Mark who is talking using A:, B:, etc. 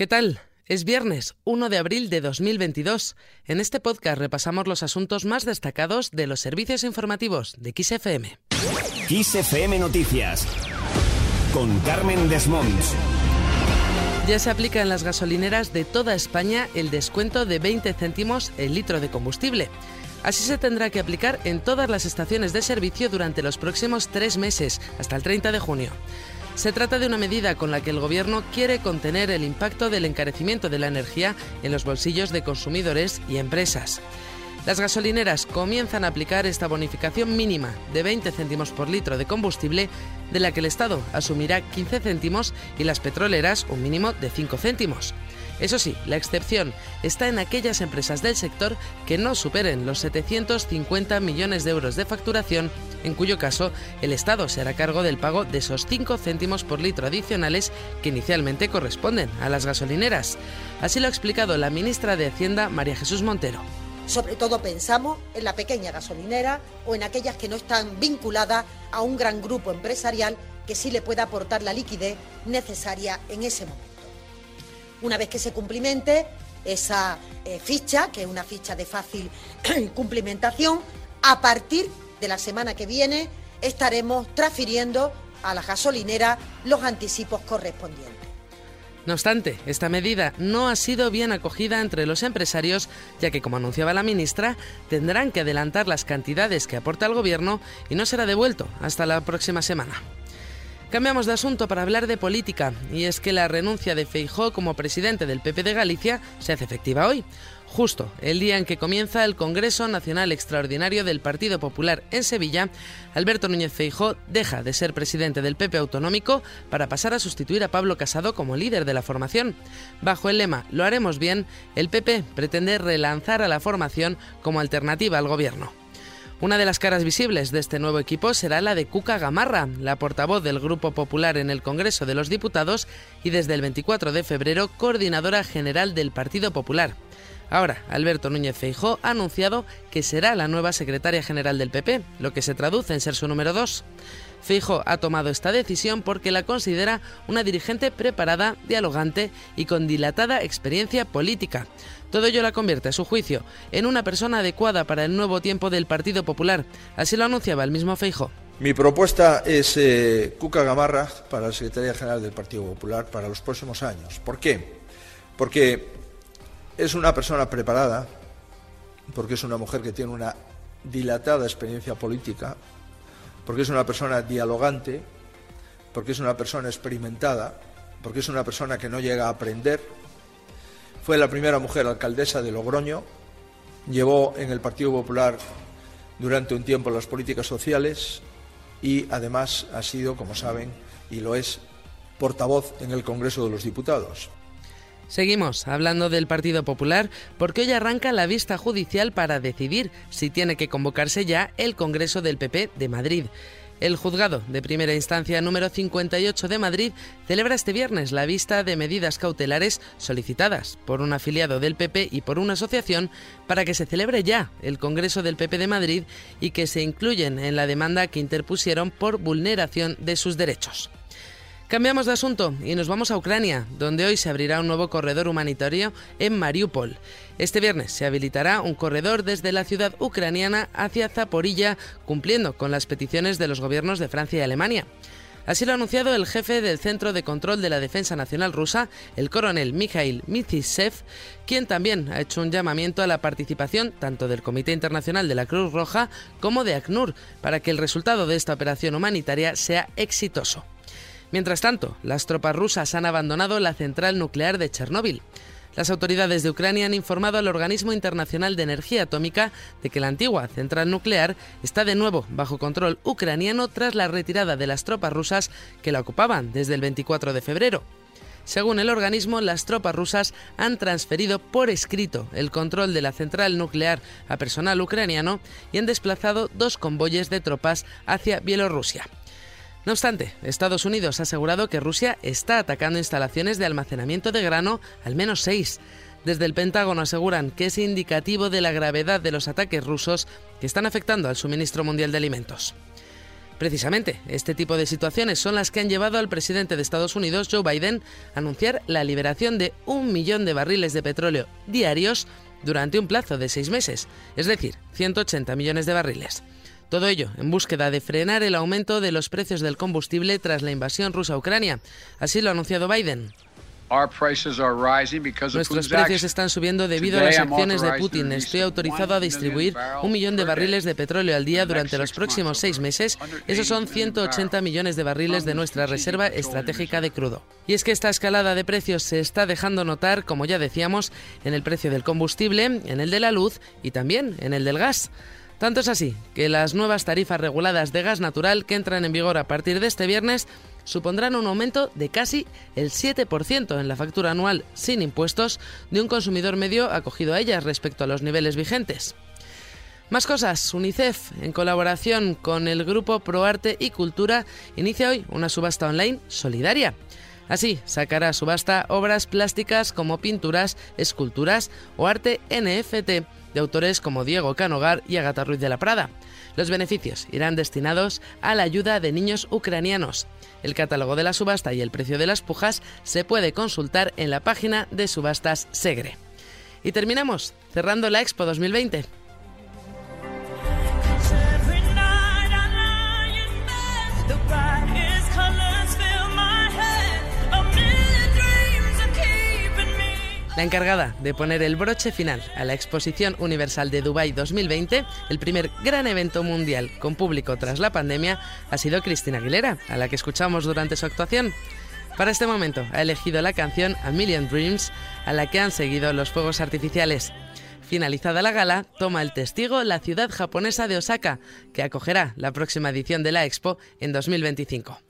A: ¿Qué tal? Es viernes 1 de abril de 2022. En este podcast repasamos los asuntos más destacados de los servicios informativos de XFM.
B: XFM Noticias con Carmen Desmonts.
A: Ya se aplica en las gasolineras de toda España el descuento de 20 céntimos el litro de combustible. Así se tendrá que aplicar en todas las estaciones de servicio durante los próximos tres meses, hasta el 30 de junio. Se trata de una medida con la que el Gobierno quiere contener el impacto del encarecimiento de la energía en los bolsillos de consumidores y empresas. Las gasolineras comienzan a aplicar esta bonificación mínima de 20 céntimos por litro de combustible, de la que el Estado asumirá 15 céntimos y las petroleras un mínimo de 5 céntimos. Eso sí, la excepción está en aquellas empresas del sector que no superen los 750 millones de euros de facturación, en cuyo caso el Estado se hará cargo del pago de esos 5 céntimos por litro adicionales que inicialmente corresponden a las gasolineras. Así lo ha explicado la ministra de Hacienda, María Jesús Montero.
C: Sobre todo pensamos en la pequeña gasolinera o en aquellas que no están vinculadas a un gran grupo empresarial que sí le pueda aportar la liquidez necesaria en ese momento. Una vez que se cumplimente esa eh, ficha, que es una ficha de fácil cumplimentación, a partir de la semana que viene estaremos transfiriendo a la gasolinera los anticipos correspondientes.
A: No obstante, esta medida no ha sido bien acogida entre los empresarios, ya que, como anunciaba la ministra, tendrán que adelantar las cantidades que aporta el Gobierno y no será devuelto hasta la próxima semana. Cambiamos de asunto para hablar de política, y es que la renuncia de Feijó como presidente del PP de Galicia se hace efectiva hoy, justo el día en que comienza el Congreso Nacional Extraordinario del Partido Popular en Sevilla. Alberto Núñez Feijó deja de ser presidente del PP autonómico para pasar a sustituir a Pablo Casado como líder de la formación. Bajo el lema Lo haremos bien, el PP pretende relanzar a la formación como alternativa al gobierno. Una de las caras visibles de este nuevo equipo será la de Cuca Gamarra, la portavoz del Grupo Popular en el Congreso de los Diputados y desde el 24 de febrero coordinadora general del Partido Popular. Ahora, Alberto Núñez Feijó ha anunciado que será la nueva secretaria general del PP, lo que se traduce en ser su número 2. Feijo ha tomado esta decisión porque la considera una dirigente preparada, dialogante y con dilatada experiencia política. Todo ello la convierte, a su juicio, en una persona adecuada para el nuevo tiempo del Partido Popular. Así lo anunciaba el mismo Feijo.
D: Mi propuesta es eh, Cuca Gamarra para la Secretaría General del Partido Popular para los próximos años. ¿Por qué? Porque es una persona preparada, porque es una mujer que tiene una dilatada experiencia política, porque es una persona dialogante, porque es una persona experimentada, porque es una persona que no llega a aprender, fue la primera mujer alcaldesa de Logroño, llevó en el Partido Popular durante un tiempo las políticas sociales y además ha sido, como saben, y lo es, portavoz en el Congreso de los Diputados.
A: Seguimos hablando del Partido Popular porque hoy arranca la vista judicial para decidir si tiene que convocarse ya el Congreso del PP de Madrid. El juzgado de primera instancia número 58 de Madrid celebra este viernes la vista de medidas cautelares solicitadas por un afiliado del PP y por una asociación para que se celebre ya el Congreso del PP de Madrid y que se incluyen en la demanda que interpusieron por vulneración de sus derechos. Cambiamos de asunto y nos vamos a Ucrania, donde hoy se abrirá un nuevo corredor humanitario en Mariupol. Este viernes se habilitará un corredor desde la ciudad ucraniana hacia Zaporilla, cumpliendo con las peticiones de los gobiernos de Francia y Alemania. Así lo ha anunciado el jefe del Centro de Control de la Defensa Nacional rusa, el coronel Mikhail Mitsisev, quien también ha hecho un llamamiento a la participación tanto del Comité Internacional de la Cruz Roja como de ACNUR para que el resultado de esta operación humanitaria sea exitoso. Mientras tanto, las tropas rusas han abandonado la central nuclear de Chernóbil. Las autoridades de Ucrania han informado al Organismo Internacional de Energía Atómica de que la antigua central nuclear está de nuevo bajo control ucraniano tras la retirada de las tropas rusas que la ocupaban desde el 24 de febrero. Según el organismo, las tropas rusas han transferido por escrito el control de la central nuclear a personal ucraniano y han desplazado dos convoyes de tropas hacia Bielorrusia. No obstante, Estados Unidos ha asegurado que Rusia está atacando instalaciones de almacenamiento de grano, al menos seis. Desde el Pentágono aseguran que es indicativo de la gravedad de los ataques rusos que están afectando al suministro mundial de alimentos. Precisamente, este tipo de situaciones son las que han llevado al presidente de Estados Unidos, Joe Biden, a anunciar la liberación de un millón de barriles de petróleo diarios durante un plazo de seis meses, es decir, 180 millones de barriles. Todo ello en búsqueda de frenar el aumento de los precios del combustible tras la invasión rusa a Ucrania. Así lo ha anunciado Biden. Nuestros precios están subiendo debido a las acciones de Putin. Estoy autorizado a distribuir un millón de barriles de petróleo al día durante los próximos seis meses. Esos son 180 millones de barriles de nuestra reserva estratégica de crudo. Y es que esta escalada de precios se está dejando notar, como ya decíamos, en el precio del combustible, en el de la luz y también en el del gas. Tanto es así que las nuevas tarifas reguladas de gas natural que entran en vigor a partir de este viernes supondrán un aumento de casi el 7% en la factura anual sin impuestos de un consumidor medio acogido a ellas respecto a los niveles vigentes. Más cosas. UNICEF, en colaboración con el grupo ProArte y Cultura, inicia hoy una subasta online solidaria. Así, sacará a subasta obras plásticas como pinturas, esculturas o arte NFT de autores como Diego Canogar y Agata Ruiz de la Prada. Los beneficios irán destinados a la ayuda de niños ucranianos. El catálogo de la subasta y el precio de las pujas se puede consultar en la página de subastas Segre. Y terminamos cerrando la Expo 2020. La encargada de poner el broche final a la Exposición Universal de Dubái 2020, el primer gran evento mundial con público tras la pandemia, ha sido Cristina Aguilera, a la que escuchamos durante su actuación. Para este momento ha elegido la canción A Million Dreams, a la que han seguido los fuegos artificiales. Finalizada la gala, toma el testigo la ciudad japonesa de Osaka, que acogerá la próxima edición de la Expo en 2025.